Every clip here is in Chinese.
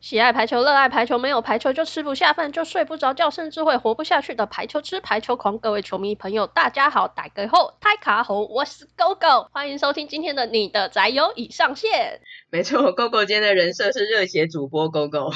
喜爱排球，热爱排球，没有排球就吃不下饭，就睡不着觉，甚至会活不下去的排球痴、排球狂。各位球迷朋友，大家好，大家好，太卡猴，我是 GoGo，欢迎收听今天的你的宅友已上线。没错，GoGo 今天的人设是热血主播 GoGo。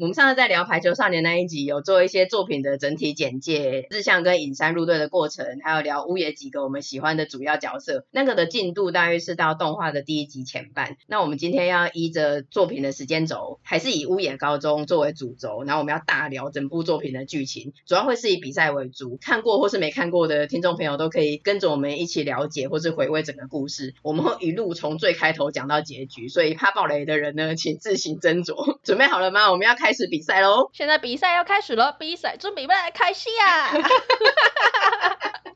我们上次在聊排球少年那一集，有做一些作品的整体简介，日向跟影山入队的过程，还有聊屋野几个我们喜欢的主要角色。那个的进度大约是到动画的第一集前半。那我们今天要依着作品的时间轴，还是以屋野高中作为主轴，然后我们要大聊整部作品的剧情，主要会是以比赛为主。看过或是没看过的听众朋友都可以跟着我们一起了解或是回味整个故事。我们会一路从最开头讲到结局，所以怕爆雷的人呢，请自行斟酌。准备好了吗？我们要开。开始比赛喽！现在比赛要开始了，比赛准备来开始啊！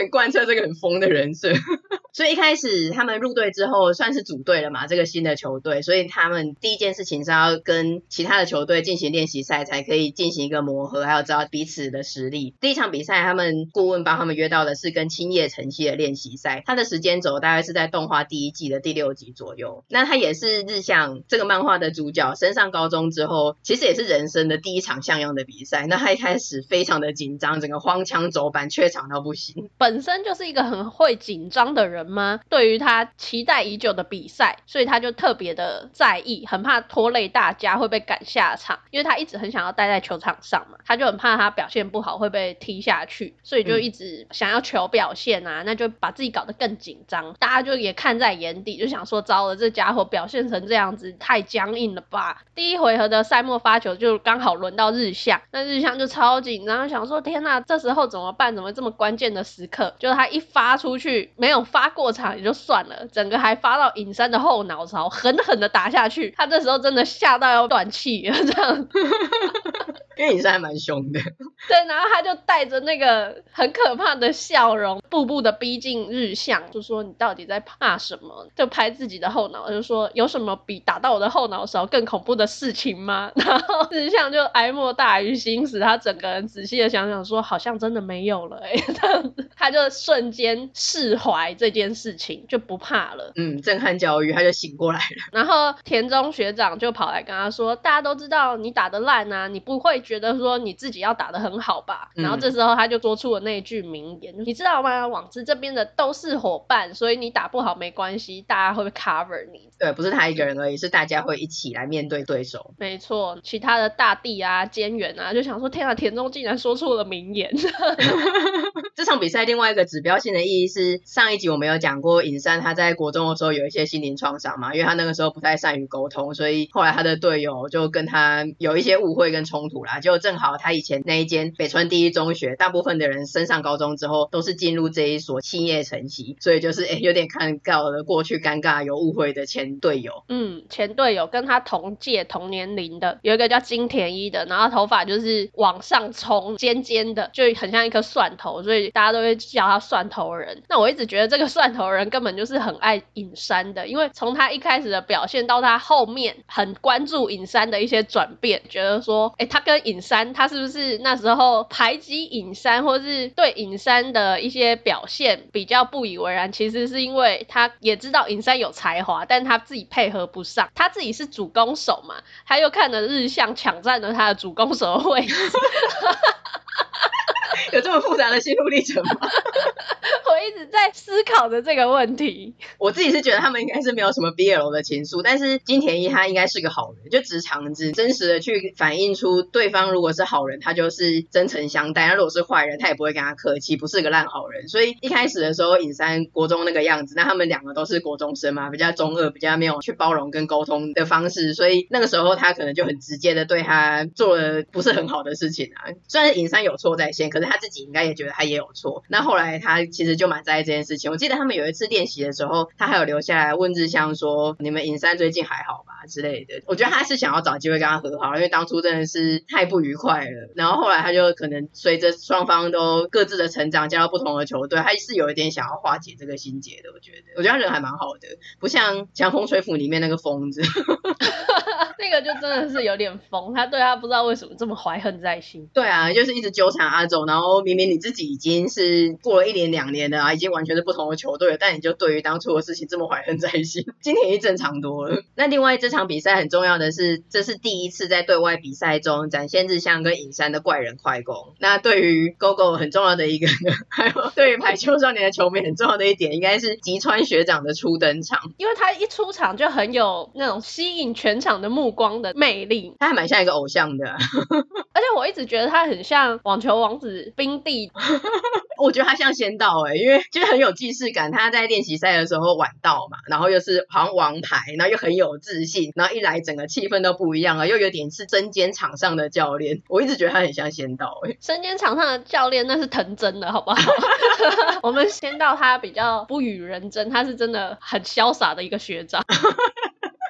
很贯彻这个很疯的人设。所以一开始他们入队之后算是组队了嘛，这个新的球队，所以他们第一件事情是要跟其他的球队进行练习赛，才可以进行一个磨合，还有知道彼此的实力。第一场比赛，他们顾问帮他们约到的是跟青叶城西的练习赛，他的时间轴大概是在动画第一季的第六集左右。那他也是日向这个漫画的主角，升上高中之后，其实也是人生的第一场像样的比赛。那他一开始非常的紧张，整个荒腔走板，怯场到不行。身就是一个很会紧张的人。吗？对于他期待已久的比赛，所以他就特别的在意，很怕拖累大家会被赶下场，因为他一直很想要待在球场上嘛，他就很怕他表现不好会被踢下去，所以就一直想要求表现啊，那就把自己搞得更紧张，大家就也看在眼底，就想说糟了，这家伙表现成这样子太僵硬了吧？第一回合的赛末发球就刚好轮到日向，那日向就超紧张，想说天呐，这时候怎么办？怎么这么关键的时刻，就是他一发出去没有发。过场也就算了，整个还发到尹山的后脑勺，狠狠的打下去。他这时候真的吓到要断气了，这样。因为影山还蛮凶的。对，然后他就带着那个很可怕的笑容，步步的逼近日向，就说：“你到底在怕什么？”就拍自己的后脑，就说：“有什么比打到我的后脑勺更恐怖的事情吗？” 然后日向就哀莫大于心死，他整个人仔细的想想说：“好像真的没有了。”哎，这样子，他就瞬间释怀这件。事情就不怕了，嗯，震撼教育，他就醒过来了。然后田中学长就跑来跟他说：“大家都知道你打得烂啊，你不会觉得说你自己要打得很好吧？”嗯、然后这时候他就说出了那一句名言：“你知道吗？网之这边的都是伙伴，所以你打不好没关系，大家会 cover 你。”对，不是他一个人而已，是大家会一起来面对对手。没错，其他的大地啊、菅原啊，就想说：“天啊，田中竟然说出了名言！” 这场比赛另外一个指标性的意义是，上一集我们有讲过，尹山他在国中的时候有一些心灵创伤嘛，因为他那个时候不太善于沟通，所以后来他的队友就跟他有一些误会跟冲突啦。就正好他以前那一间北川第一中学，大部分的人升上高中之后都是进入这一所青叶城西，所以就是 诶有点看到了过去尴尬有误会的前队友。嗯，前队友跟他同届同年龄的有一个叫金田一的，然后头发就是往上冲，尖尖的，就很像一颗蒜头，所以。大家都会叫他蒜头人，那我一直觉得这个蒜头人根本就是很爱尹山的，因为从他一开始的表现到他后面很关注尹山的一些转变，觉得说，哎，他跟尹山，他是不是那时候排挤尹山，或是对尹山的一些表现比较不以为然？其实是因为他也知道尹山有才华，但他自己配合不上，他自己是主攻手嘛，他又看着日向抢占了他的主攻手的位置。有这么复杂的心路历程吗？一直在思考着这个问题。我自己是觉得他们应该是没有什么 BL 的情愫，但是金田一他应该是个好人，就直肠子，真实的去反映出对方如果是好人，他就是真诚相待；那如果是坏人，他也不会跟他客气，不是个烂好人。所以一开始的时候，尹山国中那个样子，那他们两个都是国中生嘛，比较中二，比较没有去包容跟沟通的方式，所以那个时候他可能就很直接的对他做了不是很好的事情啊。虽然尹山有错在先，可是他。自己应该也觉得他也有错，那后来他其实就蛮在意这件事情。我记得他们有一次练习的时候，他还有留下来问日向说：“你们尹山最近还好吧？”之类的。我觉得他是想要找机会跟他和好，因为当初真的是太不愉快了。然后后来他就可能随着双方都各自的成长，加入不同的球队，他是有一点想要化解这个心结的。我觉得，我觉得他人还蛮好的，不像《强风吹拂》里面那个疯子。那个就真的是有点疯，他对他不知道为什么这么怀恨在心。对啊，就是一直纠缠阿总，然后明明你自己已经是过了一年两年的啊，已经完全是不同的球队了，但你就对于当初的事情这么怀恨在心。金田一正常多了。那另外这场比赛很重要的是，这是第一次在对外比赛中展现日向跟影山的怪人快攻。那对于 GoGo 很重要的一个呢，还有对于排球少年的球迷很重要的一点，应该是吉川学长的初登场，因为他一出场就很有那种吸引全场的目光的魅力，他还蛮像一个偶像的，而且我一直觉得他很像网球王子冰帝，我觉得他像仙道哎，因为就是很有既视感，他在练习赛的时候晚到嘛，然后又是好像王牌，然后又很有自信，然后一来整个气氛都不一样了，又有点是针尖场上的教练，我一直觉得他很像仙道哎，针尖场上的教练那是藤真的好不好？我们仙道他比较不与人争，他是真的很潇洒的一个学长。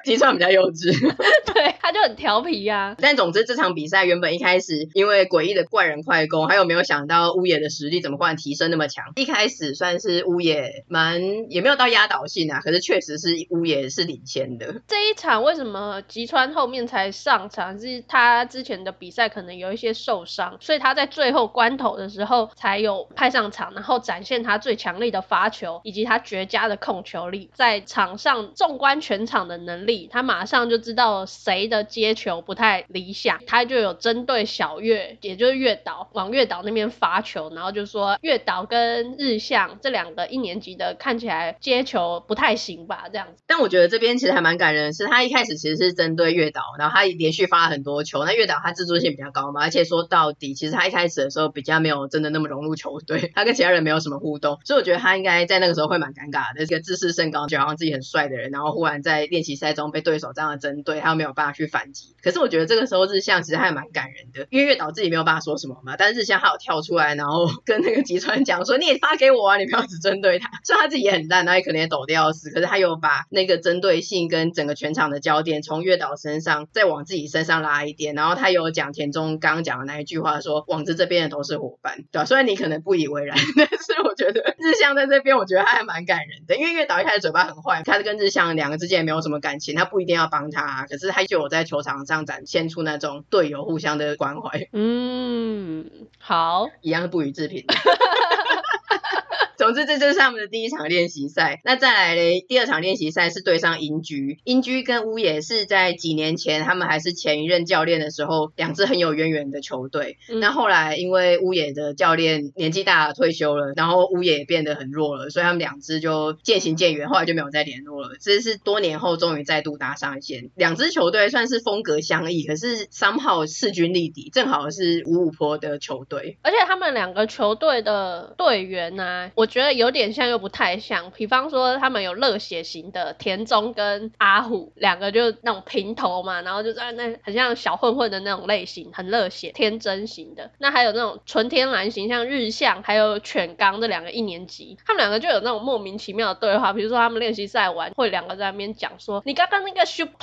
吉川比较幼稚，对，他就很调皮呀、啊。但总之这场比赛原本一开始，因为诡异的怪人快攻，还有没有想到乌野的实力怎么忽然提升那么强？一开始算是乌野蛮也没有到压倒性啊，可是确实是乌野是领先的。这一场为什么吉川后面才上场？是他之前的比赛可能有一些受伤，所以他在最后关头的时候才有派上场，然后展现他最强力的发球以及他绝佳的控球力，在场上纵观全场的能力。他马上就知道谁的接球不太理想，他就有针对小月，也就是月岛，往月岛那边发球，然后就说月岛跟日向这两个一年级的看起来接球不太行吧，这样子。但我觉得这边其实还蛮感人的是，他一开始其实是针对月岛，然后他连续发了很多球，那月岛他自尊心比较高嘛，而且说到底，其实他一开始的时候比较没有真的那么融入球队，他跟其他人没有什么互动，所以我觉得他应该在那个时候会蛮尴尬的，一个自视甚高，觉得好像自己很帅的人，然后忽然在练习赛中。被对手这样的针对，他又没有办法去反击。可是我觉得这个时候日向其实还蛮感人的，因为月岛自己没有办法说什么嘛，但是日向他有跳出来，然后 跟那个吉川讲说：“你也发给我啊，你不要只针对他。”虽然他自己也很烂，他也可能也抖得要死，可是他有把那个针对性跟整个全场的焦点从月岛身上再往自己身上拉一点，然后他有讲田中刚刚讲的那一句话说：“网子这边的都是伙伴。”对吧？虽然你可能不以为然，但是我觉得日向在这边，我觉得他还蛮感人的，因为月岛一开始嘴巴很坏，他跟日向两个之间也没有什么感情。他不一定要帮他，可是他就有在球场上展现出那种队友互相的关怀。嗯，好，一样是不予置评。总之，这就是他们的第一场练习赛。那再来嘞，第二场练习赛是对上英居，英居跟乌野是在几年前，他们还是前一任教练的时候，两支很有渊源的球队。嗯、那后来因为乌野的教练年纪大了退休了，然后乌野也变得很弱了，所以他们两支就渐行渐远，后来就没有再联络了。这是多年后终于再度搭上线。两支球队算是风格相异，可是 somehow 势均力敌，正好是五五坡的球队。而且他们两个球队的队员呢、啊，我。觉得有点像又不太像，比方说他们有热血型的田中跟阿虎两个就那种平头嘛，然后就在那很像小混混的那种类型，很热血天真型的。那还有那种纯天然型，像日向还有犬冈这两个一年级，他们两个就有那种莫名其妙的对话，比如说他们练习赛完会两个在那边讲说，你刚刚那个 shoot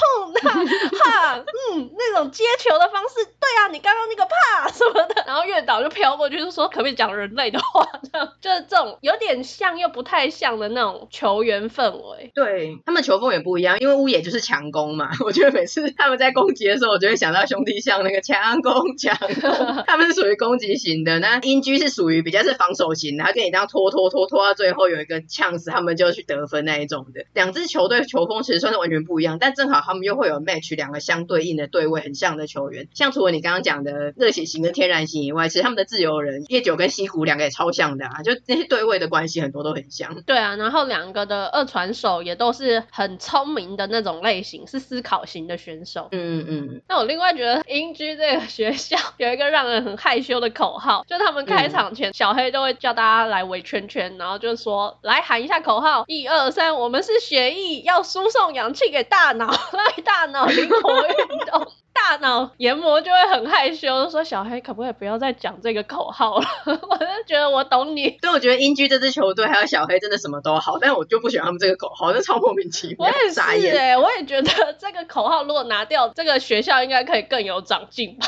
哈，嗯，那种接球的方式，对啊，你刚刚那个怕什么的，然后月岛就飘过去就说，可不可以讲人类的话，这样就是这种有。点像又不太像的那种球员氛围，对，他们球风也不一样，因为乌野就是强攻嘛。我觉得每次他们在攻击的时候，我就会想到兄弟像那个强攻强攻，他们是属于攻击型的，那英居是属于比较是防守型的，他跟你这样拖拖拖拖到最后有一个呛死，他们就去得分那一种的。两支球队球风其实算是完全不一样，但正好他们又会有 match 两个相对应的对位很像的球员，像除了你刚刚讲的热血型跟天然型以外，其实他们的自由人叶九跟西谷两个也超像的啊，就那些对位的。关系很多都很像，对啊，然后两个的二传手也都是很聪明的那种类型，是思考型的选手。嗯嗯。那我另外觉得英居这个学校有一个让人很害羞的口号，就他们开场前，嗯、小黑都会叫大家来围圈圈，然后就说来喊一下口号，一二三，我们是学艺，要输送氧气给大脑，让大脑灵活运动。大脑研磨就会很害羞，说小黑可不可以不要再讲这个口号了？我就觉得我懂你。所以我觉得英居这支球队还有小黑真的什么都好，但我就不喜欢他们这个口号，就超莫名其妙。我也是哎、欸，我也觉得这个口号如果拿掉，这个学校应该可以更有长进吧。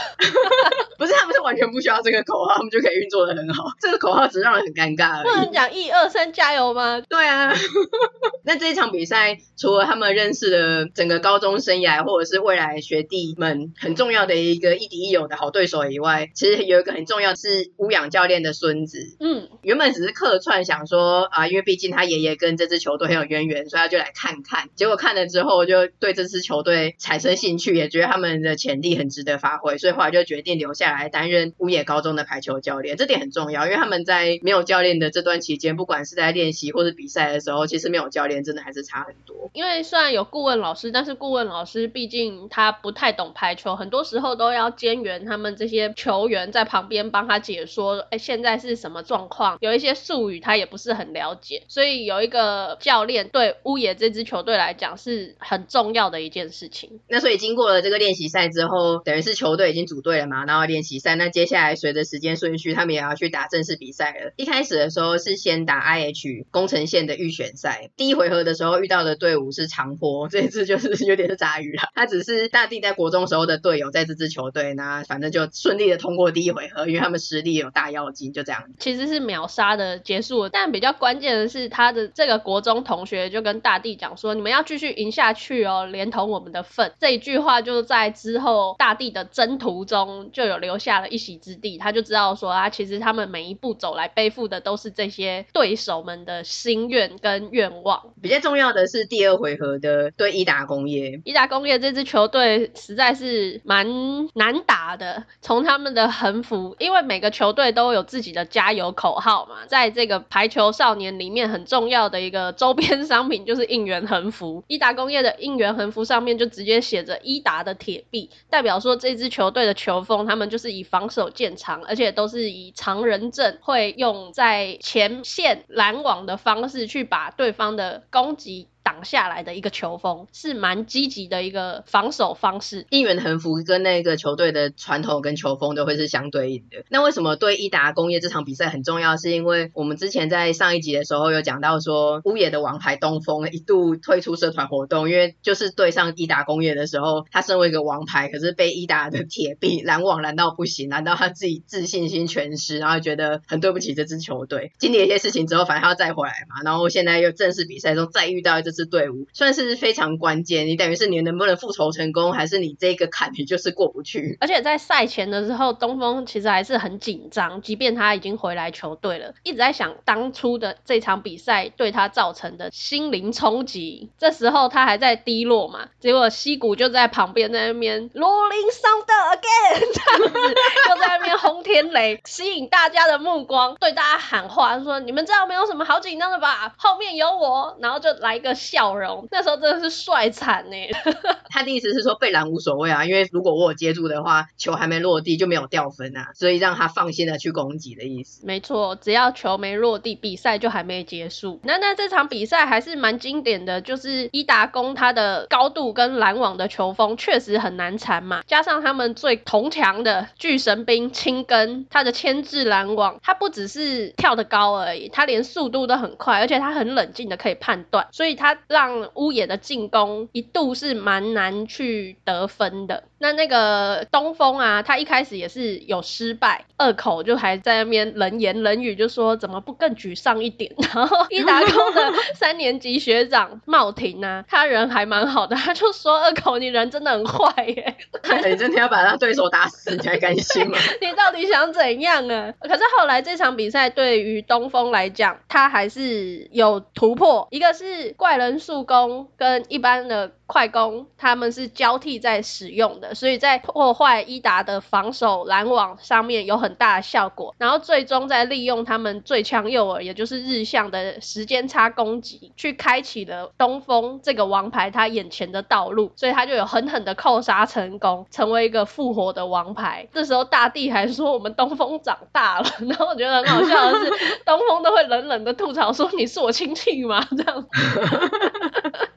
不是，他们是完全不需要这个口号，他们就可以运作的很好。这个口号只是让人很尴尬而已。不能讲一二三加油吗？对啊。那这一场比赛，除了他们认识的整个高中生涯，或者是未来学弟们很重要的一个亦敌亦友的好对手以外，其实有一个很重要是乌养教练的孙子。嗯，原本只是客串，想说啊，因为毕竟他爷爷跟这支球队很有渊源，所以他就来看看。结果看了之后，就对这支球队产生兴趣，也觉得他们的潜力很值得发挥，所以后来就决定留下来担任乌野高中的排球教练。这点很重要，因为他们在没有教练的这段期间，不管是在练习或是比赛的时候，其实没有教练真的还是差很多。因为虽然有顾问老师，但是顾问老师毕竟他不太懂排球，很多时候都要兼援他们这些球员在旁边帮他解说，哎，现在是什么状况？有一些术语他也不是很了解，所以有一个教练对乌野这支球队来讲是很重要的一件事情。那所以经过了这个练习赛之后，等于是球队已经组队了嘛，然后练习赛，那接下来随着时间顺序，他们也要去打正式比赛了。一开始的时候是先打 IH 工程线的预选赛，第一回合的时候遇到的队伍是长坡，这一次就是有点是杂鱼了。他只是大地在国中时候的队友，在这支球队，那反正就顺利的通过第一回合，因为他们实力有大妖精，就这样。其实是秒杀的结束，但比较关键的是他的这个国中同学就跟大地讲说：“你们要继续赢下去哦，连同我们的份。”这一句话就在之后大地的征途中就有留下了一席之地，他就知道说啊，其实他们每一步走来背负的都是这些对手们的心愿跟愿望。比较重要的是第二回合的对伊达工业，伊达工业这支球队实在是是蛮难打的。从他们的横幅，因为每个球队都有自己的加油口号嘛，在这个排球少年里面很重要的一个周边商品就是应援横幅。伊达工业的应援横幅上面就直接写着伊达的铁臂，代表说这支球队的球风，他们就是以防守见长，而且都是以长人阵，会用在前线拦网的方式去把对方的攻击挡下来的一个球风是蛮积极的一个防守方式。应援横幅跟那个球队的传统跟球风都会是相对应的。那为什么对伊达工业这场比赛很重要？是因为我们之前在上一集的时候有讲到说，乌野的王牌东风一度退出社团活动，因为就是对上伊达工业的时候，他身为一个王牌，可是被伊达的铁臂拦网拦到不行，拦到他自己自信心全失，然后觉得很对不起这支球队。经历一些事情之后，反正他要再回来嘛，然后现在又正式比赛中再遇到这支队伍算是非常关键，你等于是你能不能复仇成功，还是你这个坎你就是过不去。而且在赛前的时候，东风其实还是很紧张，即便他已经回来球队了，一直在想当初的这场比赛对他造成的心灵冲击。这时候他还在低落嘛，结果西谷就在旁边在那边 Rolling Thunder again 这样子，就在那边轰天雷，吸引大家的目光，对大家喊话说：“你们知道没有什么好紧张的吧？后面有我。”然后就来一个笑容，那时候真的是帅惨呢。他的意思是说被拦无所谓啊，因为如果我有接住的话，球还没落地就没有掉分啊，所以让他放心的去攻击的意思。没错，只要球没落地，比赛就还没结束。那那这场比赛还是蛮经典的，就是伊达工他的高度跟拦网的球风确实很难缠嘛，加上他们最铜墙的巨神兵青根，他的牵制拦网，他不只是跳得高而已，他连速度都很快，而且他很冷静的可以判断。所以他让乌野的进攻一度是蛮难去得分的。那那个东风啊，他一开始也是有失败，二口就还在那边冷言冷语，就说怎么不更沮丧一点。然后一达工的 三年级学长茂廷啊，他人还蛮好的，他就说二口你人真的很坏耶，你真的要把他对手打死你才甘心吗？你到底想怎样啊？可是后来这场比赛对于东风来讲，他还是有突破，一个是怪人速攻跟一般的。快攻他们是交替在使用的，所以在破坏伊达的防守拦网上面有很大的效果。然后最终在利用他们最强诱饵，也就是日向的时间差攻击，去开启了东风这个王牌他眼前的道路，所以他就有狠狠的扣杀成功，成为一个复活的王牌。这时候大地还说我们东风长大了，然后我觉得很好笑的是，东风都会冷冷的吐槽说，你是我亲戚吗？这样。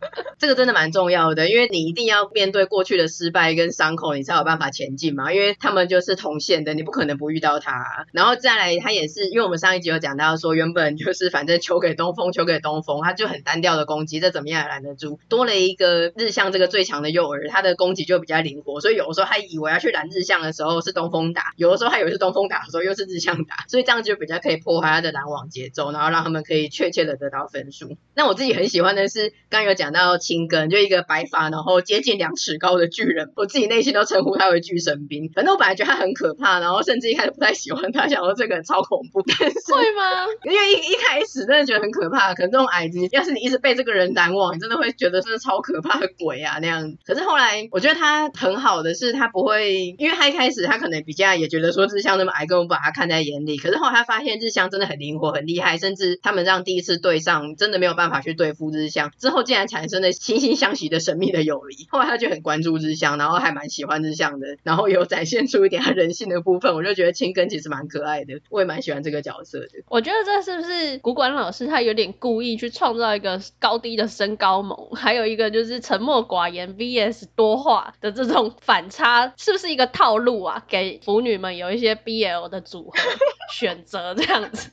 这个真的蛮重要的，因为你一定要面对过去的失败跟伤口，你才有办法前进嘛。因为他们就是同线的，你不可能不遇到他。然后再来，他也是，因为我们上一集有讲到说，原本就是反正球给东风，球给东风，他就很单调的攻击，这怎么样也拦得住。多了一个日向这个最强的诱饵，他的攻击就比较灵活，所以有的时候他以为要去拦日向的时候是东风打，有的时候他以为是东风打的时候又是日向打，所以这样就比较可以破坏他的拦网节奏，然后让他们可以确切的得到分数。那我自己很喜欢的是，刚刚有讲到青根，就一个白发然后接近两尺高的巨人，我自己内心都称呼他为巨神兵。反正我本来觉得他很可怕，然后甚至一开始不太喜欢他，想说这个人超恐怖。但是会吗？因为一一开始真的觉得很可怕，可能这种矮子，要是你一直被这个人难忘，你真的会觉得是超可怕的鬼啊那样。可是后来我觉得他很好的是，他不会，因为他一开始他可能比较也觉得说日向那么矮，根本不把他看在眼里。可是后来他发现日向真的很灵活、很厉害，甚至他们这样第一次对上，真的没有办法去对付日向。之后竟然产生了惺惺相惜的神秘的友谊。后来他就很关注日向，然后还蛮喜欢日向的，然后有展现出一点他人性的部分。我就觉得青根其实蛮可爱的，我也蛮喜欢这个角色的。我觉得这是不是古馆老师他有点故意去创造一个高低的身高萌，还有一个就是沉默寡言 vs 多话的这种反差，是不是一个套路啊？给腐女们有一些 BL 的组合 选择这样子。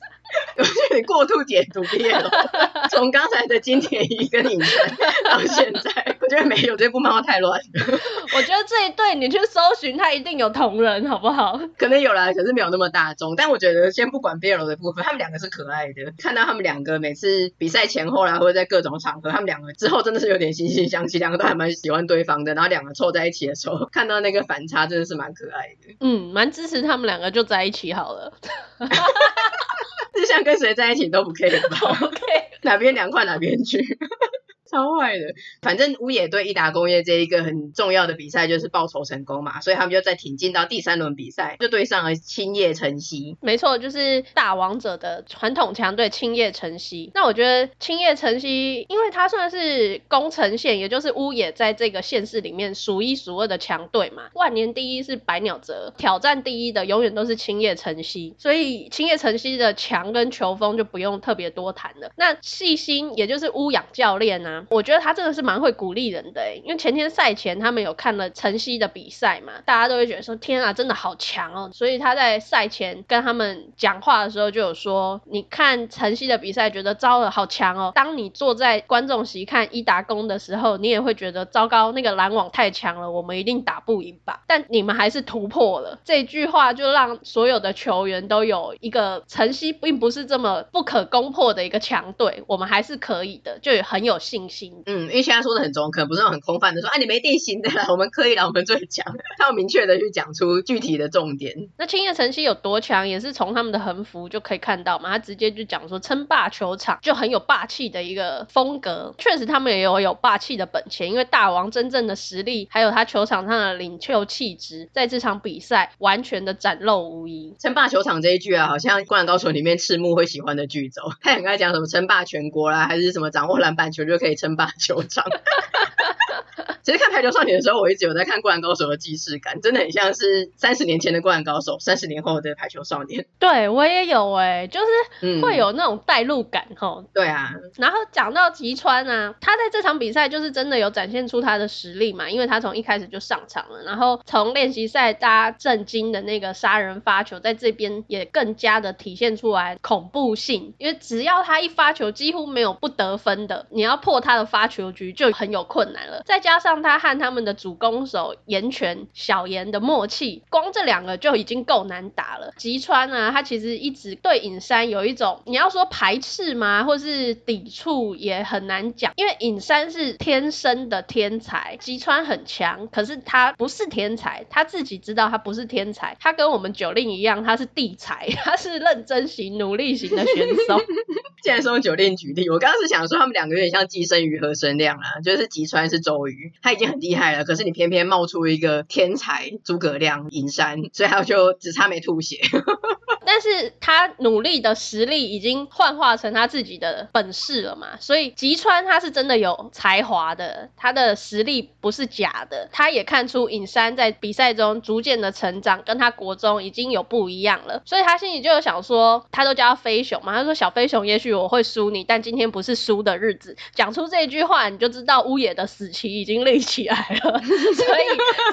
我觉得你过度解读 BL，从刚才的金田一跟影山到现在，我觉得没有这部漫画太乱了。我觉得这一对你去搜寻，他一定有同人，好不好？可能有啦，可是没有那么大众。但我觉得先不管 BL 的部分，他们两个是可爱的。看到他们两个每次比赛前后啦，或者在各种场合，他们两个之后真的是有点惺惺相惜，两个都还蛮喜欢对方的。然后两个凑在一起的时候，看到那个反差，真的是蛮可爱的。嗯，蛮支持他们两个就在一起好了。日向跟谁在一起都不可以吧？OK，哪边凉快哪边去。超坏的，反正乌野对益达工业这一个很重要的比赛就是报仇成功嘛，所以他们就再挺进到第三轮比赛，就对上了青叶城西。没错，就是大王者的传统强队青叶城西。那我觉得青叶城西，因为他算是宫城县，也就是乌野在这个县市里面数一数二的强队嘛。万年第一是百鸟泽，挑战第一的永远都是青叶城西，所以青叶城西的强跟球风就不用特别多谈了。那细心，也就是乌养教练啊、我觉得他真的是蛮会鼓励人的诶，因为前天赛前他们有看了晨曦的比赛嘛，大家都会觉得说天啊，真的好强哦，所以他在赛前跟他们讲话的时候就有说，你看晨曦的比赛觉得糟了，好强哦，当你坐在观众席看伊达工的时候，你也会觉得糟糕，那个篮网太强了，我们一定打不赢吧，但你们还是突破了，这句话就让所有的球员都有一个晨曦并不是这么不可攻破的一个强队，我们还是可以的，就很有信心。嗯，因为现在说的很中肯，不是很空泛的说，啊，你没定型的啦，我们可以啦，我们最强。他要明确的去讲出具体的重点。那青叶城西有多强，也是从他们的横幅就可以看到嘛。他直接就讲说，称霸球场就很有霸气的一个风格。确实，他们也有有霸气的本钱，因为大王真正的实力，还有他球场上的领袖气质，在这场比赛完全的展露无遗。称霸球场这一句啊，好像《灌篮高手》里面赤木会喜欢的句子哦。他很爱讲什么称霸全国啦，还是什么掌握篮板球就可以。称霸球场。其实看《排球少年》的时候，我一直有在看《灌篮高手》的既视感，真的很像是三十年前的《灌篮高手》，三十年后的《排球少年》。对，我也有哎、欸，就是会有那种代入感齁。对啊。然后讲到吉川啊，他在这场比赛就是真的有展现出他的实力嘛，因为他从一开始就上场了，然后从练习赛大家震惊的那个杀人发球，在这边也更加的体现出来恐怖性，因为只要他一发球，几乎没有不得分的，你要破他的发球局就很有困难了，再加加上。他和他们的主攻手岩泉小岩的默契，光这两个就已经够难打了。吉川啊，他其实一直对尹山有一种，你要说排斥吗，或是抵触也很难讲，因为尹山是天生的天才，吉川很强，可是他不是天才，他自己知道他不是天才，他跟我们九令一样，他是地才，他是认真型、努力型的选手。既然说九令举例，我刚刚是想说他们两个有点像寄生鱼和生亮啊，就是吉川是周瑜。他已经很厉害了，可是你偏偏冒出一个天才诸葛亮隐山，所以他就只差没吐血。但是他努力的实力已经幻化成他自己的本事了嘛，所以吉川他是真的有才华的，他的实力不是假的。他也看出影山在比赛中逐渐的成长，跟他国中已经有不一样了，所以他心里就有想说，他都叫他飞熊嘛，他说小飞熊，也许我会输你，但今天不是输的日子。讲出这句话，你就知道乌野的死期已经立起来了。所以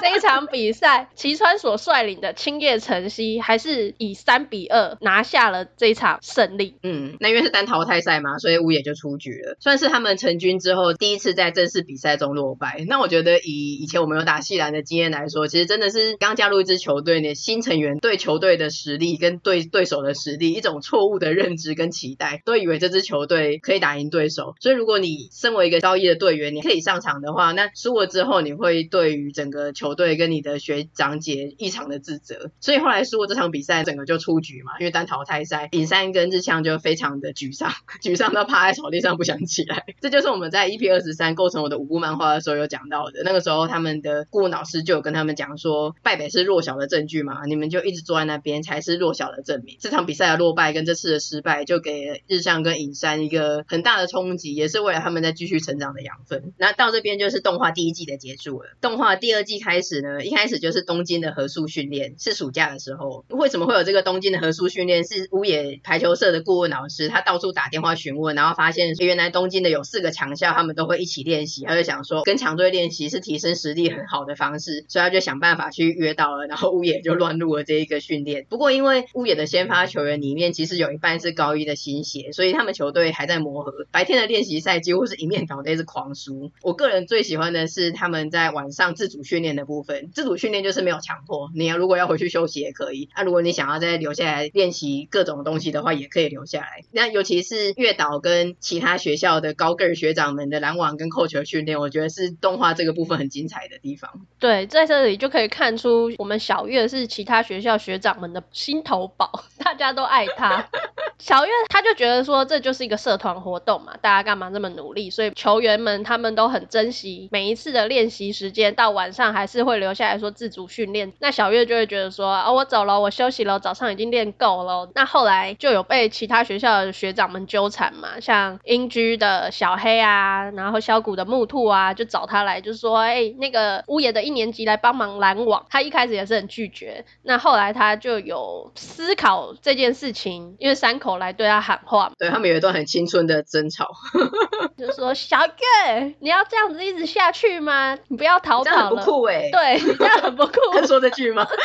这一场比赛，齐川所率领的青叶城西还是以三比二拿下了这一场胜利。嗯，那因为是单淘汰赛嘛，所以五野就出局了，算是他们成军之后第一次在正式比赛中落败。那我觉得以以前我们有打细篮的经验来说，其实真的是刚加入一支球队，你新成员对球队的实力跟对对手的实力一种错误的认知跟期待，都以为这支球队可以打赢对手。所以如果你身为一个高一的队员，你可以上场的话，那输了之后你会对于整个球队跟你的学长姐异常的自责。所以后来输了这场比赛，整个就出局嘛，因为单淘汰赛，尹山跟日向就非常的沮丧，沮丧到趴在草地上不想起来。这就是我们在 EP 二十三构成我的五部漫画的时候有讲到的，那个时候他们的顾问老师就有跟他们讲说，败北是弱小的证据嘛，你们就一直坐在那边才是弱小的证明。这场比赛的落败跟这次的失败，就给日向跟尹山一个很大的冲击，也是为了他们在继续成长的养分。那到这边就是动画第一季的结束了。动画第二季开始呢，一开始就是东京的合宿训练，是暑假的时候。为什么会有这个东京的合宿训练？是屋野排球社的顾问老师，他到处打电话询问，然后发现原来东京的有四个强校，他们都会一起练习。他就想说，跟强队练习是提升实力很好的方式，所以他就想办法去约到了，然后屋野就乱入了这一个训练。不过因为屋野的先发球员里面其实有一半是高一的新血，所以他们球队还在磨合。白天的练习赛几乎是一面倒那是狂输。我个人最喜的是他们在晚上自主训练的部分。自主训练就是没有强迫，你要如果要回去休息也可以。那、啊、如果你想要再留下来练习各种东西的话，也可以留下来。那尤其是月岛跟其他学校的高个儿学长们的篮网跟扣球训练，我觉得是动画这个部分很精彩的地方。对，在这里就可以看出我们小月是其他学校学长们的心头宝，大家都爱他。小月他就觉得说，这就是一个社团活动嘛，大家干嘛这么努力？所以球员们他们都很珍惜每一次的练习时间，到晚上还是会留下来说自主训练。那小月就会觉得说，哦，我走了，我休息了，早上已经练够了。那后来就有被其他学校的学长们纠缠嘛，像英居的小黑啊，然后小谷的木兔啊，就找他来，就说，哎、欸，那个屋野的一年级来帮忙拦网。他一开始也是很拒绝，那后来他就有思考这件事情，因为山口。来对他喊话，对，他们有一段很青春的争吵，就说小月，你要这样子一直下去吗？你不要逃跑了，这样很不酷哎，对，你这样很不酷。他说这句吗？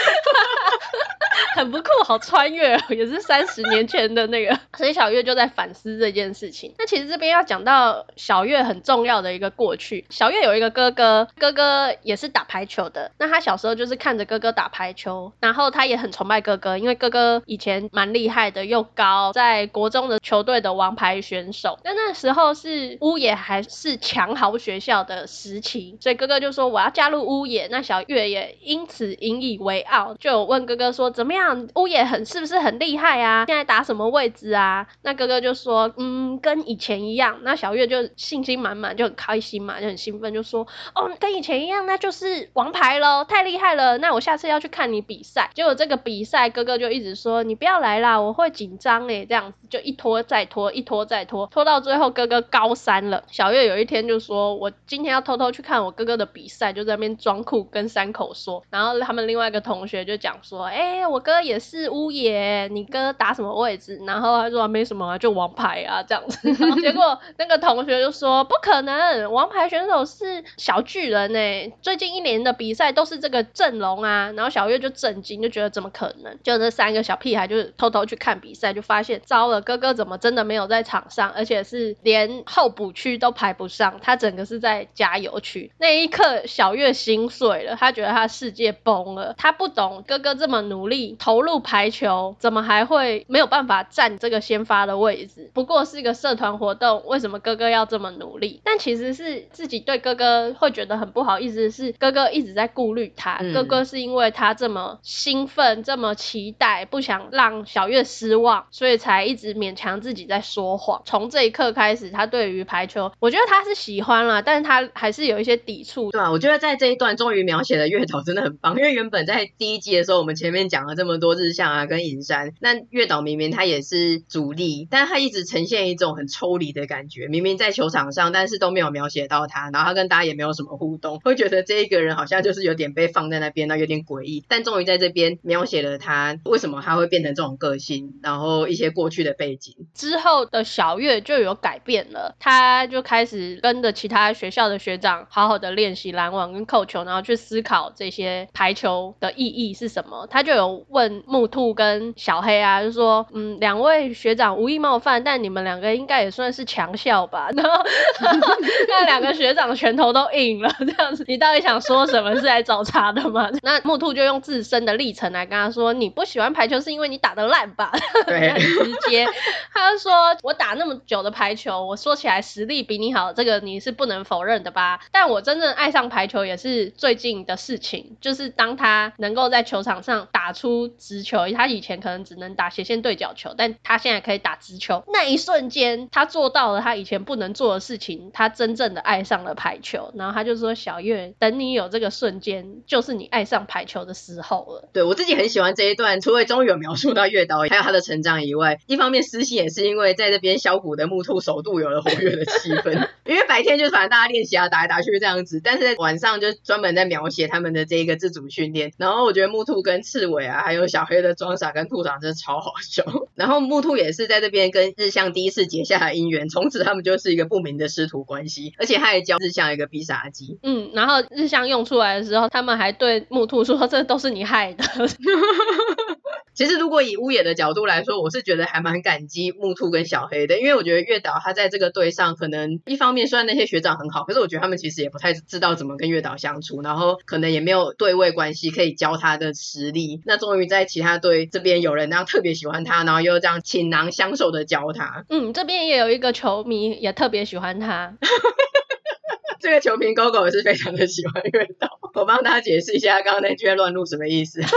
很不酷，好穿越，也是三十年前的那个，所以小月就在反思这件事情。那其实这边要讲到小月很重要的一个过去，小月有一个哥哥，哥哥也是打排球的。那他小时候就是看着哥哥打排球，然后他也很崇拜哥哥，因为哥哥以前蛮厉害的，又高，在国中的球队的王牌选手。那那时候是乌野还是强豪学校的时期，所以哥哥就说我要加入屋野。那小月也因此引以为傲，就有问哥哥说怎么样，屋野很是不是很厉害啊？现在打什么位置啊？那哥哥就说嗯，跟以前一样。那小月就信心满满，就很开心嘛，就很兴奋，就说哦，跟以前一样，那就是王牌喽，太厉害了。那我下次要去看你比赛。结果这个比赛哥哥就一直说你不要来啦，我会紧张诶。这样子就一拖再拖，一拖再拖，拖到最后哥哥高三了。小月有一天就说：“我今天要偷偷去看我哥哥的比赛。”就在那边装酷跟山口说。然后他们另外一个同学就讲说：“哎、欸，我哥也是乌野，你哥打什么位置？”然后他说：“没什么啊，就王牌啊这样子。”然后结果那个同学就说：“不可能，王牌选手是小巨人呢、欸。最近一年的比赛都是这个阵容啊。”然后小月就震惊，就觉得怎么可能？就这三个小屁孩就是偷偷去看比赛，就发现糟了。哥哥怎么真的没有在场上，而且是连候补区都排不上，他整个是在加油区。那一刻，小月心碎了，她觉得她世界崩了。她不懂哥哥这么努力投入排球，怎么还会没有办法占这个先发的位置？不过是一个社团活动，为什么哥哥要这么努力？但其实是自己对哥哥会觉得很不好意思，是哥哥一直在顾虑他。嗯、哥哥是因为他这么兴奋、这么期待，不想让小月失望，所以才一直。勉强自己在说谎。从这一刻开始，他对于排球，我觉得他是喜欢了，但是他还是有一些抵触。对啊，我觉得在这一段终于描写了月岛真的很棒，因为原本在第一季的时候，我们前面讲了这么多日向啊跟银山，那月岛明明他也是主力，但他一直呈现一种很抽离的感觉，明明在球场上，但是都没有描写到他，然后他跟大家也没有什么互动，会觉得这一个人好像就是有点被放在那边，那有点诡异。但终于在这边描写了他为什么他会变成这种个性，然后一些过去的背景。之后的小月就有改变了，他就开始跟着其他学校的学长好好的练习拦网跟扣球，然后去思考这些排球的意义是什么。他就有问木兔跟小黑啊，就说，嗯，两位学长无意冒犯，但你们两个应该也算是强校吧？然后那两个学长拳头都硬了，这样子，你到底想说什么？是来找茬的吗？那木兔就用自身的历程来跟他说，你不喜欢排球是因为你打得烂吧？对，很直接，他就说，我打那么久的排球，我说起来实力比你好，这个你是不能否认的吧？但我真正爱上排球也是最近的事情，就是当他能够在球场上打出直球，他以前可能只能打斜线对角球，但他现在可以打直球，那一瞬间他做到了他以前不能做的事情，他真正的爱上了排球。然后他就说：“小月，等你有这个瞬间，就是你爱上排球的时候了。”对，我自己很喜欢这一段，除了终于有描述到月岛还有他的成长以外，一方面私信也是因为在这边小谷的木兔首度有了活跃的气氛，因为白天就是反正大家练习啊，打来打去这样子，但是晚上就专门在描写他们的这一个自主训练。然后我觉得木兔跟刺猬啊，还有小黑的装傻跟兔长真的超好笑。然后木兔也是在这边跟日向第一次结下了姻缘，从此他们就是一个不明的师徒关系，而且他也教日向一个必杀技。嗯，然后日向用出来的时候，他们还对木兔说：“这都是你害的。” 其实如果以乌野的角度来说，我是觉得还蛮感激木兔跟小黑的，因为我觉得月岛他在这个队上，可能一方面虽然那些学长很好，可是我觉得他们其实也不太知道怎么跟月岛相处，然后可能也没有对位关系可以教他的实力。那终于在其他队这边有人那样特别喜欢他，然后又这样倾囊相授的教他。嗯，这边也有一个球迷也特别喜欢他。这个球评狗狗也是非常的喜欢月岛，我帮他解释一下刚刚那句乱入什么意思。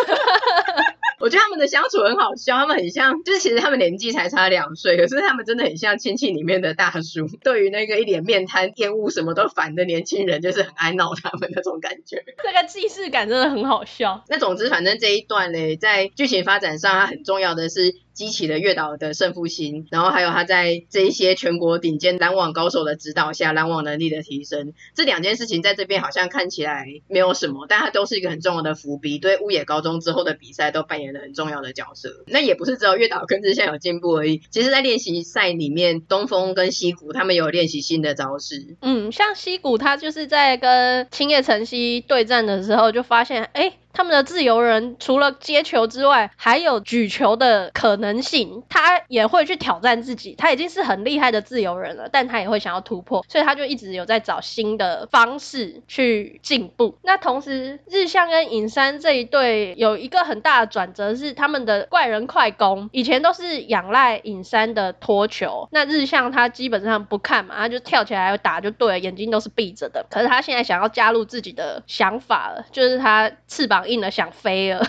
我觉得他们的相处很好笑，他们很像，就是其实他们年纪才差两岁，可是他们真的很像亲戚里面的大叔。对于那个一脸面瘫、厌恶什么都烦的年轻人，就是很爱闹他们那种感觉。这个既视感真的很好笑。那总之，反正这一段嘞，在剧情发展上，它很重要的是。激起了月岛的胜负心，然后还有他在这一些全国顶尖拦网高手的指导下，拦网能力的提升，这两件事情在这边好像看起来没有什么，但它都是一个很重要的伏笔，对乌野高中之后的比赛都扮演了很重要的角色。那也不是只有月岛跟日向有进步而已，其实在练习赛里面，东风跟西谷他们有练习新的招式。嗯，像西谷他就是在跟青叶城西对战的时候就发现，哎。他们的自由人除了接球之外，还有举球的可能性。他也会去挑战自己，他已经是很厉害的自由人了，但他也会想要突破，所以他就一直有在找新的方式去进步。那同时，日向跟影山这一对有一个很大的转折，是他们的怪人快攻，以前都是仰赖影山的拖球，那日向他基本上不看嘛，他就跳起来打就对了，眼睛都是闭着的。可是他现在想要加入自己的想法了，就是他翅膀。硬了想飞了，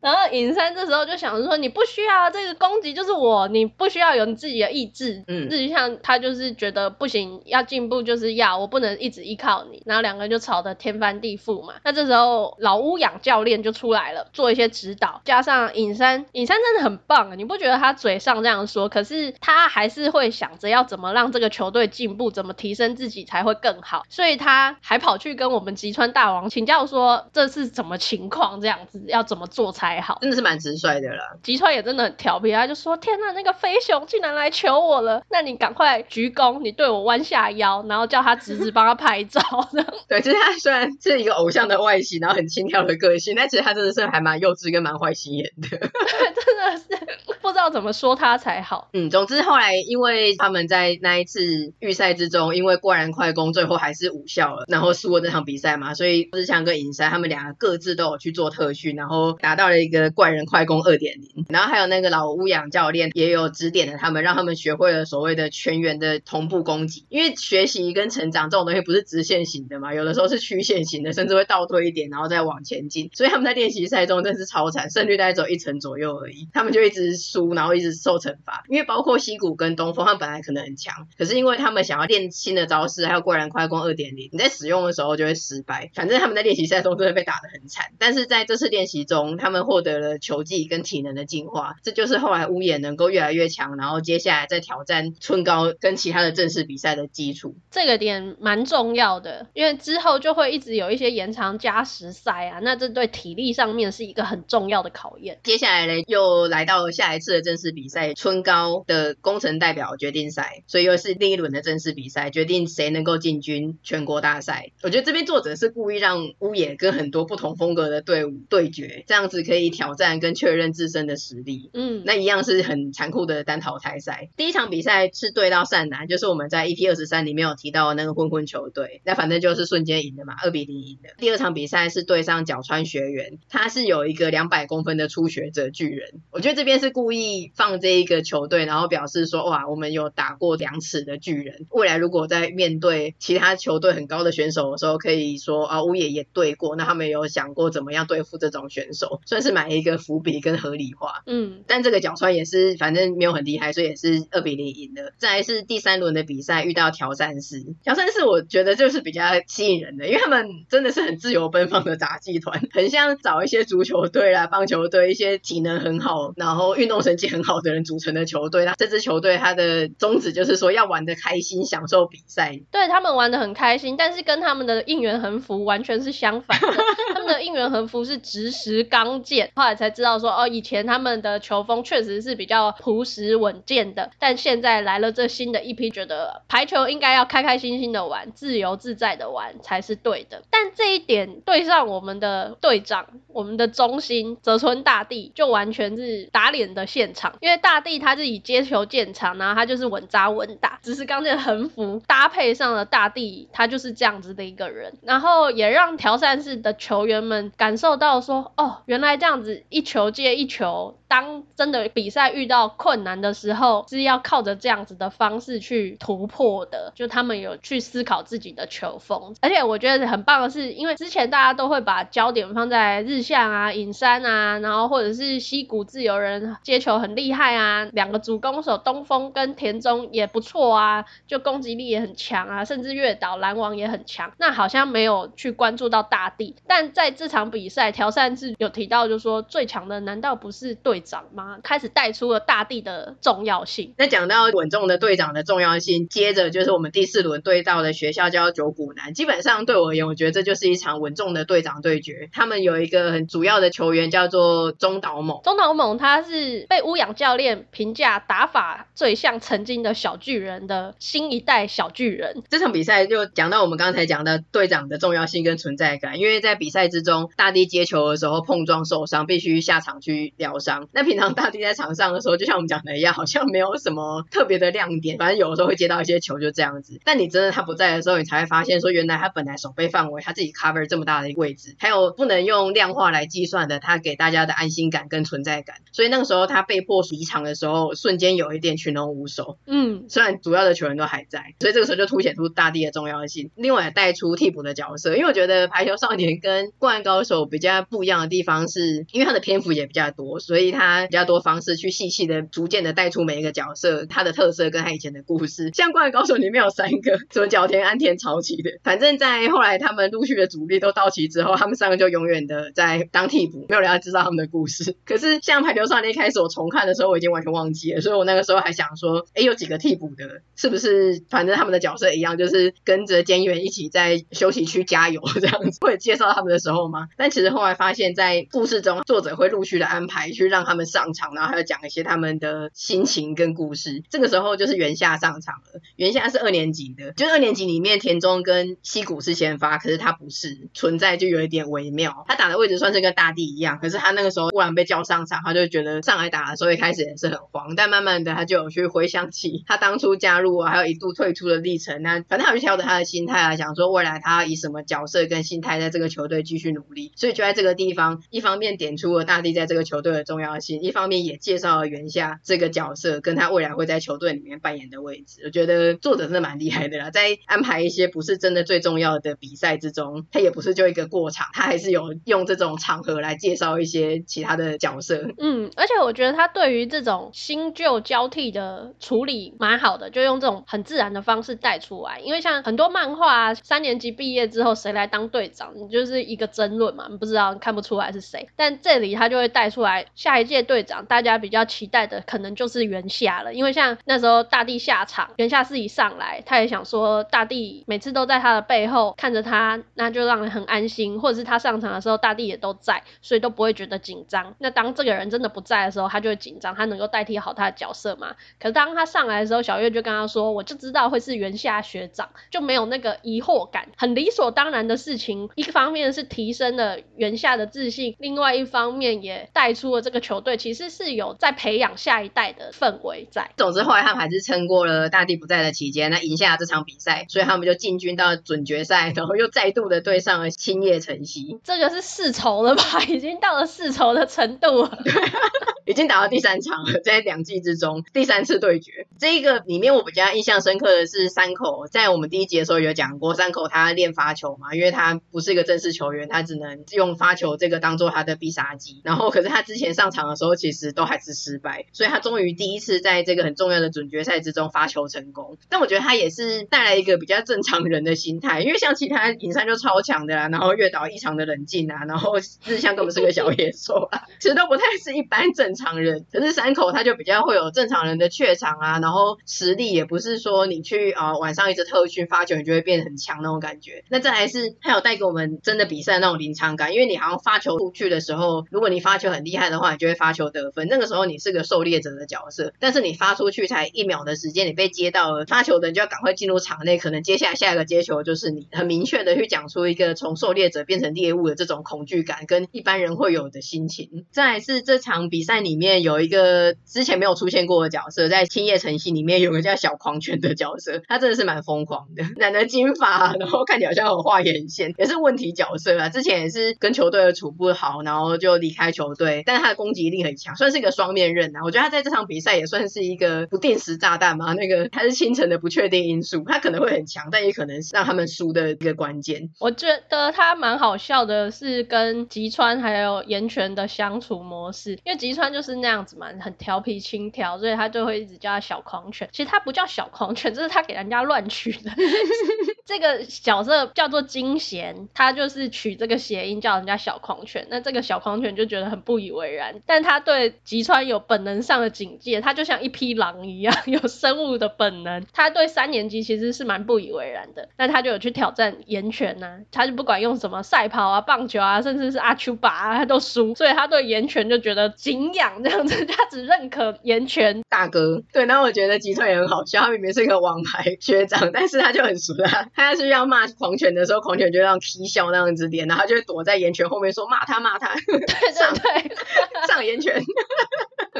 然后尹山这时候就想说：“你不需要这个攻击，就是我，你不需要有你自己的意志。”嗯，日向他就是觉得不行，要进步就是要我不能一直依靠你，然后两个人就吵得天翻地覆嘛。那这时候老乌养教练就出来了，做一些指导，加上尹山，尹山真的很棒啊！你不觉得他嘴上这样说，可是他还是会想着要怎么让这个球队进步，怎么提升自己才会更好，所以他还跑去跟我们吉川大王请教说这是。什么情况这样子要怎么做才好？真的是蛮直率的啦。吉川也真的很调皮，他就说：“天呐，那个飞熊竟然来求我了！那你赶快鞠躬，你对我弯下腰，然后叫他侄子帮他拍照。”对，就是他虽然是一个偶像的外形，然后很轻佻的个性，但其实他真的是还蛮幼稚跟蛮坏心眼的。真的是不知道怎么说他才好。嗯，总之后来因为他们在那一次预赛之中，因为过人快攻最后还是无效了，然后输了这场比赛嘛，所以志强跟尹山他们两个。各自都有去做特训，然后达到了一个怪人快攻二点零。然后还有那个老乌养教练也有指点了他们，让他们学会了所谓的全员的同步攻击。因为学习跟成长这种东西不是直线型的嘛，有的时候是曲线型的，甚至会倒退一点，然后再往前进。所以他们在练习赛中真是超惨，胜率大概只有一成左右而已。他们就一直输，然后一直受惩罚。因为包括西谷跟东风，他们本来可能很强，可是因为他们想要练新的招式，还有怪人快攻二点零，你在使用的时候就会失败。反正他们在练习赛中真的被打得很惨，但是在这次练习中，他们获得了球技跟体能的进化，这就是后来屋野能够越来越强，然后接下来再挑战春高跟其他的正式比赛的基础。这个点蛮重要的，因为之后就会一直有一些延长加时赛啊，那这对体力上面是一个很重要的考验。接下来呢，又来到了下一次的正式比赛，春高的工程代表决定赛，所以又是另一轮的正式比赛，决定谁能够进军全国大赛。我觉得这边作者是故意让屋野跟很多不同风格的队伍对决，这样子可以挑战跟确认自身的实力。嗯，那一样是很残酷的单淘汰赛。第一场比赛是对到善男，就是我们在 EP 二十三里面有提到的那个混混球队，那反正就是瞬间赢的嘛，二比零赢的。第二场比赛是对上角川学员，他是有一个两百公分的初学者巨人。我觉得这边是故意放这一个球队，然后表示说，哇，我们有打过两尺的巨人，未来如果在面对其他球队很高的选手的时候，可以说啊，乌野也对过，那他们有想过怎么样对付这种选手，算是埋一个伏笔跟合理化。嗯，但这个角川也是反正没有很厉害，所以也是二比零赢的。再来是第三轮的比赛遇到条善寺，条善寺我觉得就是比较吸引人的，因为他们真的是很自由奔放的杂技团，很像找一些足球队啦、棒球队一些体能很好，然后运动神经很好的人组成的球队。那这支球队它的宗旨就是说要玩的开心，享受比赛。对，他们玩的很开心，但是跟他们的应援横幅完全是相反的。他们的应援横幅是直实刚健，后来才知道说哦，以前他们的球风确实是比较朴实稳健的，但现在来了这新的一批，觉得排球应该要开开心心的玩，自由自在的玩才是对的。但这一点对上我们的队长，我们的中心泽村大地就完全是打脸的现场，因为大地他是以接球见长，然后他就是稳扎稳打，只是刚健横幅搭配上了大地，他就是这样子的一个人，然后也让调善寺的球员们感受到说，哦，原来这样子一球接一球。当真的比赛遇到困难的时候，是要靠着这样子的方式去突破的。就他们有去思考自己的球风，而且我觉得很棒的是，因为之前大家都会把焦点放在日向啊、隐山啊，然后或者是西谷自由人接球很厉害啊，两个主攻手东风跟田中也不错啊，就攻击力也很强啊，甚至月岛篮王也很强。那好像没有去关注到大地，但在这场比赛，条善志有提到，就说最强的难道不是对长吗？开始带出了大地的重要性。那讲到稳重的队长的重要性，接着就是我们第四轮对到的学校叫九谷南。基本上对我而言，我觉得这就是一场稳重的队长对决。他们有一个很主要的球员叫做中岛猛。中岛猛他是被乌养教练评价打法最像曾经的小巨人的新一代小巨人。这场比赛就讲到我们刚才讲的队长的重要性跟存在感，因为在比赛之中，大地接球的时候碰撞受伤，必须下场去疗伤。那平常大地在场上的时候，就像我们讲的一样，好像没有什么特别的亮点，反正有的时候会接到一些球，就这样子。但你真的他不在的时候，你才会发现说，原来他本来守备范围他自己 cover 这么大的位置，还有不能用量化来计算的，他给大家的安心感跟存在感。所以那个时候他被迫离场的时候，瞬间有一点群龙无首。嗯，虽然主要的球员都还在，所以这个时候就凸显出大地的重要性。另外也带出替补的角色，因为我觉得排球少年跟灌篮高手比较不一样的地方是，因为他的篇幅也比较多，所以他他比较多方式去细细的、逐渐的带出每一个角色他的特色跟他以前的故事。像《灌篮高手》里面有三个，什么角田、安田、潮崎的。反正，在后来他们陆续的主力都到齐之后，他们三个就永远的在当替补，没有人要知道他们的故事。可是，像《排球少年》一开始我重看的时候，我已经完全忘记了，所以我那个时候还想说，哎，有几个替补的，是不是反正他们的角色一样，就是跟着菅原一起在休息区加油 这样子，会介绍他们的时候吗？但其实后来发现，在故事中，作者会陆续的安排去让他们上场，然后还要讲一些他们的心情跟故事。这个时候就是原夏上场了。原夏是二年级的，就二年级里面田中跟西谷是先发，可是他不是，存在就有一点微妙。他打的位置算是跟大地一样，可是他那个时候忽然被叫上场，他就觉得上来打的时候一开始也是很慌，但慢慢的他就有去回想起 他当初加入啊，还有一度退出的历程。那反正他有调整他的心态啊，想说未来他要以什么角色跟心态在这个球队继续努力。所以就在这个地方，一方面点出了大地在这个球队的重要性，一方面也介绍了原夏这个角色跟他未来会在球队里面扮演的位置。我觉得作者真的蛮厉害的啦，在安排一些不是真的最重要的比赛之中，他也不是就一个过场，他还是有用这种场合来介绍一些其他的角色。嗯，而且我觉得他对于这种新旧交替的处理蛮好的，就用这种很自然的方式带出来。因为像很多漫画啊，三年级毕业之后谁来当队长，你就是一个争论嘛，你不知道看不出来是谁。但这里他就会带出来下一一届队长，大家比较期待的可能就是源夏了，因为像那时候大地下场，源夏自己上来，他也想说大地每次都在他的背后看着他，那就让人很安心，或者是他上场的时候大地也都在，所以都不会觉得紧张。那当这个人真的不在的时候，他就会紧张，他能够代替好他的角色嘛？可是当他上来的时候，小月就跟他说，我就知道会是源夏学长，就没有那个疑惑感，很理所当然的事情。一方面是提升了源夏的自信，另外一方面也带出了这个球队其实是有在培养下一代的氛围在。总之后来他们还是撑过了大地不在的期间，那赢下了这场比赛，所以他们就进军到准决赛，然后又再度的对上了青叶晨曦。这个是世仇了吧？已经到了世仇的程度了。已经打到第三场了，在两季之中第三次对决。这一个里面我比较印象深刻的是山口，在我们第一集的时候有讲过，山口他练发球嘛，因为他不是一个正式球员，他只能用发球这个当做他的必杀技。然后可是他之前上场的时候其实都还是失败，所以他终于第一次在这个很重要的准决赛之中发球成功。但我觉得他也是带来一个比较正常人的心态，因为像其他影山就超强的啦，然后月岛异常的冷静啊，然后日向根本是个小野兽啊，其实都不太是一般正常。人，可是山口他就比较会有正常人的怯场啊，然后实力也不是说你去啊、晚上一直特训发球，你就会变得很强那种感觉。那再来是他有带给我们真的比赛那种临场感，因为你好像发球出去的时候，如果你发球很厉害的话，你就会发球得分。那个时候你是个狩猎者的角色，但是你发出去才一秒的时间，你被接到了，发球的人就要赶快进入场内，可能接下来下一个接球就是你，很明确的去讲出一个从狩猎者变成猎物的这种恐惧感，跟一般人会有的心情。再是这场比赛里面有一个之前没有出现过的角色，在青叶城西里面有个叫小狂犬的角色，他真的是蛮疯狂的，染了金发，然后看起来好像有画眼线，也是问题角色啊。之前也是跟球队的处不好，然后就离开球队，但是他的攻击力很强，算是一个双面刃啊。我觉得他在这场比赛也算是一个不定时炸弹嘛，那个他是清晨的不确定因素，他可能会很强，但也可能是让他们输的一个关键。我觉得他蛮好笑的，是跟吉川还有岩泉的相处模式，因为吉川就是那样子嘛，很调皮轻佻，所以他就会一直叫他小狂犬。其实他不叫小狂犬，这是他给人家乱取的。这个角色叫做金贤，他就是取这个谐音叫人家小狂犬。那这个小狂犬就觉得很不以为然，但他对吉川有本能上的警戒，他就像一匹狼一样，有生物的本能。他对三年级其实是蛮不以为然的，那他就有去挑战岩泉呐、啊，他就不管用什么赛跑啊、棒球啊，甚至是阿丘巴啊，他都输，所以他对岩泉就觉得敬仰这样子，他只认可岩泉大哥。对，那我觉得吉川也很好笑，他明明是一个王牌学长，但是他就很熟啦。他要是要骂狂犬的时候，狂犬就这样踢笑那样子脸，然后就会躲在岩泉后面说骂他骂他。对对对，上岩泉，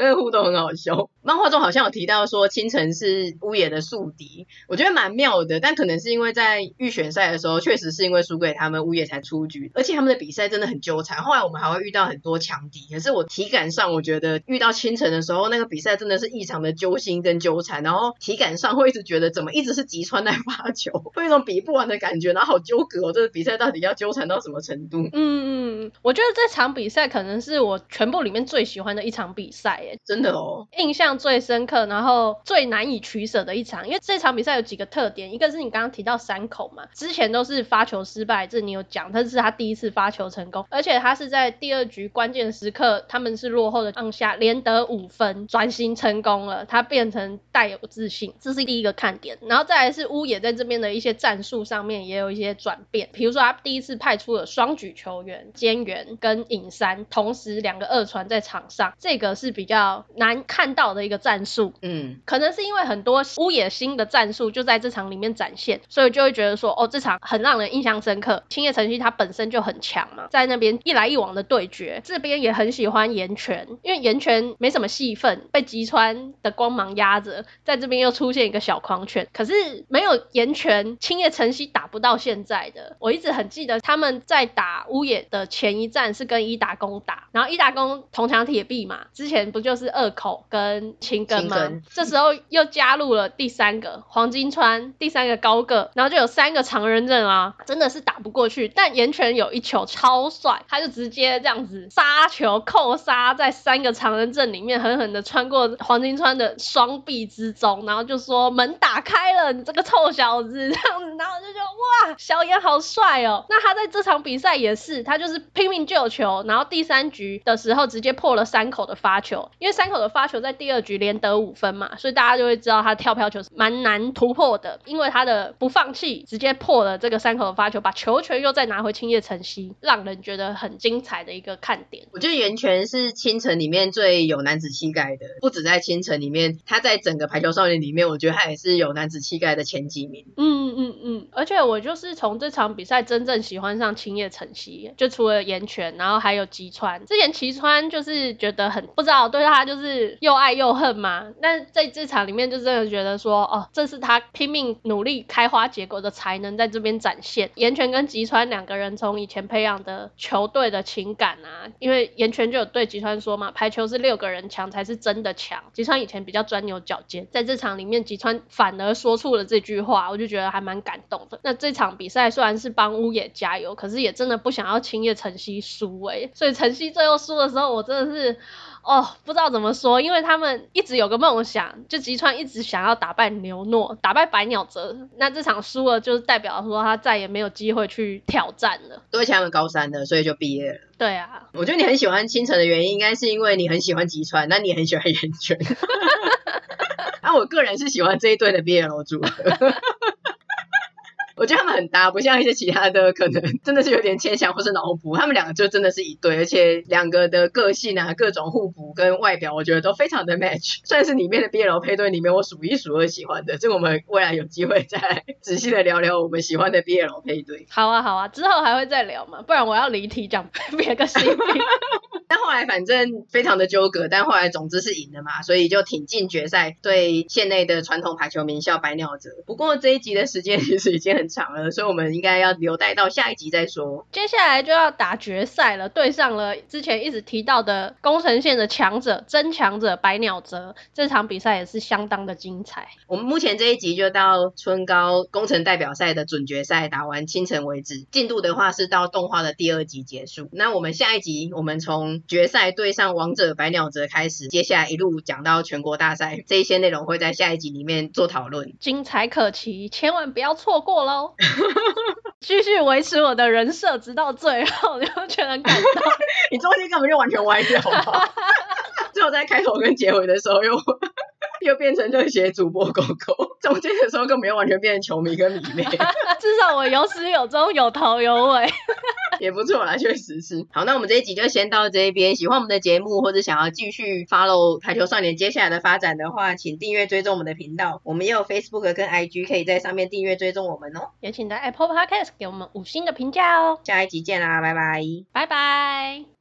那个互动很好笑。漫画中好像有提到说清晨是乌野的宿敌，我觉得蛮妙的。但可能是因为在预选赛的时候，确实是因为输给他们乌野才出局，而且他们的比赛真的很纠缠。后来我们还会遇到很多强敌，可是我体感上我觉得遇到清晨的时候，那个比赛真的是异常的揪心跟纠缠，然后体感上会一直觉得怎么一直是吉川在发球，会有一种比不完的感觉，然后好纠葛哦，这个比赛到底要纠缠到什么程度？嗯嗯，我觉得这场比赛可能是我全部里面最喜欢的一场比赛，真的哦，印象最深刻，然后最难以取舍的一场，因为这场比赛有几个特点，一个是你刚刚提到山口嘛，之前都是发球失败，这你有讲，但是他第一次发球成功，而且他是在第二局关键时刻，他们是落后的当下连得五分，转型成功了，他变成带有自信，这是第一个看点，然后再来是乌野在这边的一些战术上面也有一些转变，比如说他第一次派出了双举球员菅原跟影山，同时两个二传在场上，这个是比较难看到的一个战术，嗯，可能是因为很多乌野新的战术就在这场里面展现，所以就会觉得说，哦，这场很让人印象深刻。青叶晨曦他本身就很强嘛，在那边一来一往的对决，这边也很喜欢岩泉，因为岩泉没什么戏份，被吉川的光芒压着，在这边又出现一个小狂犬，可是没有岩泉，青叶晨曦打不到现在的。我一直很记得他们在打乌野的前一战是跟伊达工打，然后伊达工铜墙铁壁嘛，之前不就就是二口跟青根嘛，根这时候又加入了第三个黄金川，第三个高个，然后就有三个常人阵啊，真的是打不过去。但岩泉有一球超帅，他就直接这样子杀球扣杀在三个常人阵里面，狠狠的穿过黄金川的双臂之中，然后就说门打开了，你这个臭小子 这样子，然后就觉得哇，小岩好帅哦。那他在这场比赛也是，他就是拼命救球，然后第三局的时候直接破了三口的发球，因为三口的发球在第二局连得五分嘛，所以大家就会知道他跳飘球是蛮难突破的，因为他的不放弃，直接破了这个三口的发球，把球权又再拿回青叶城西，让人觉得很精彩的一个看点。我觉得袁泉是青城里面最有男子气概的，不止在青城里面，他在整个排球少年里面，我觉得他也是有男子气概的前几名。嗯嗯嗯，而且我就是从这场比赛真正喜欢上青叶城西，就除了岩泉，然后还有吉川。之前吉川就是觉得很不知道，对他就是又爱又恨嘛。但在这场里面，就真的觉得说，哦，这是他拼命努力开花结果的才能在这边展现。岩泉跟吉川两个人从以前培养的球队的情感啊，因为岩泉就有对吉川说嘛，排球是六个人强才是真的强。吉川以前比较钻牛角尖，在这场里面，吉川反而说出了这句话，我就觉得还蛮感动的。那这场比赛虽然是帮乌野加油，可是也真的不想要青叶晨曦输哎，所以晨曦最后输的时候，我真的是。哦，不知道怎么说，因为他们一直有个梦想，就吉川一直想要打败牛诺，打败百鸟泽。那这场输了，就是代表说他再也没有机会去挑战了。都是他们高三的，所以就毕业了。对啊，我觉得你很喜欢青城的原因，应该是因为你很喜欢吉川，那你也很喜欢岩泉。那 我个人是喜欢这一对的 BL 组合。我觉得他们很搭，不像一些其他的，可能真的是有点牵强或是脑补。他们两个就真的是一对，而且两个的个性啊，各种互补跟外表，我觉得都非常的 match，算是里面的 BL 配对里面我数一数二喜欢的。这个我们未来有机会再仔细的聊聊我们喜欢的 BL 配对。好啊，好啊，之后还会再聊嘛，不然我要离题讲别个新闻。但后来反正非常的纠葛，但后来总之是赢了嘛，所以就挺进决赛，对县内的传统排球名校白鸟者。不过这一集的时间其实已经很长了，所以我们应该要留待到下一集再说。接下来就要打决赛了，对上了之前一直提到的宫城县的强者，真强者白鸟泽。这场比赛也是相当的精彩。我们目前这一集就到春高工程代表赛的准决赛打完清晨为止，进度的话是到动画的第二集结束。那我们下一集我们从决赛对上王者白鸟泽开始，接下来一路讲到全国大赛，这一些内容会在下一集里面做讨论，精彩可期，千万不要错过喽！继续维持我的人设，直到最后，你会觉得很感动。你中间根本就完全歪掉了，最后在开头跟结尾的时候又又变成热血主播狗狗，中间的时候根本又完全变成球迷跟迷妹。至少我有始有终，有头有尾。也不错啦，确实是。好，那我们这一集就先到这边。喜欢我们的节目，或者想要继续 follow 台球少年接下来的发展的话，请订阅追踪我们的频道。我们也有 Facebook 跟 IG，可以在上面订阅追踪我们哦。也请在 Apple Podcast 给我们五星的评价哦。下一集见啦，拜拜，拜拜。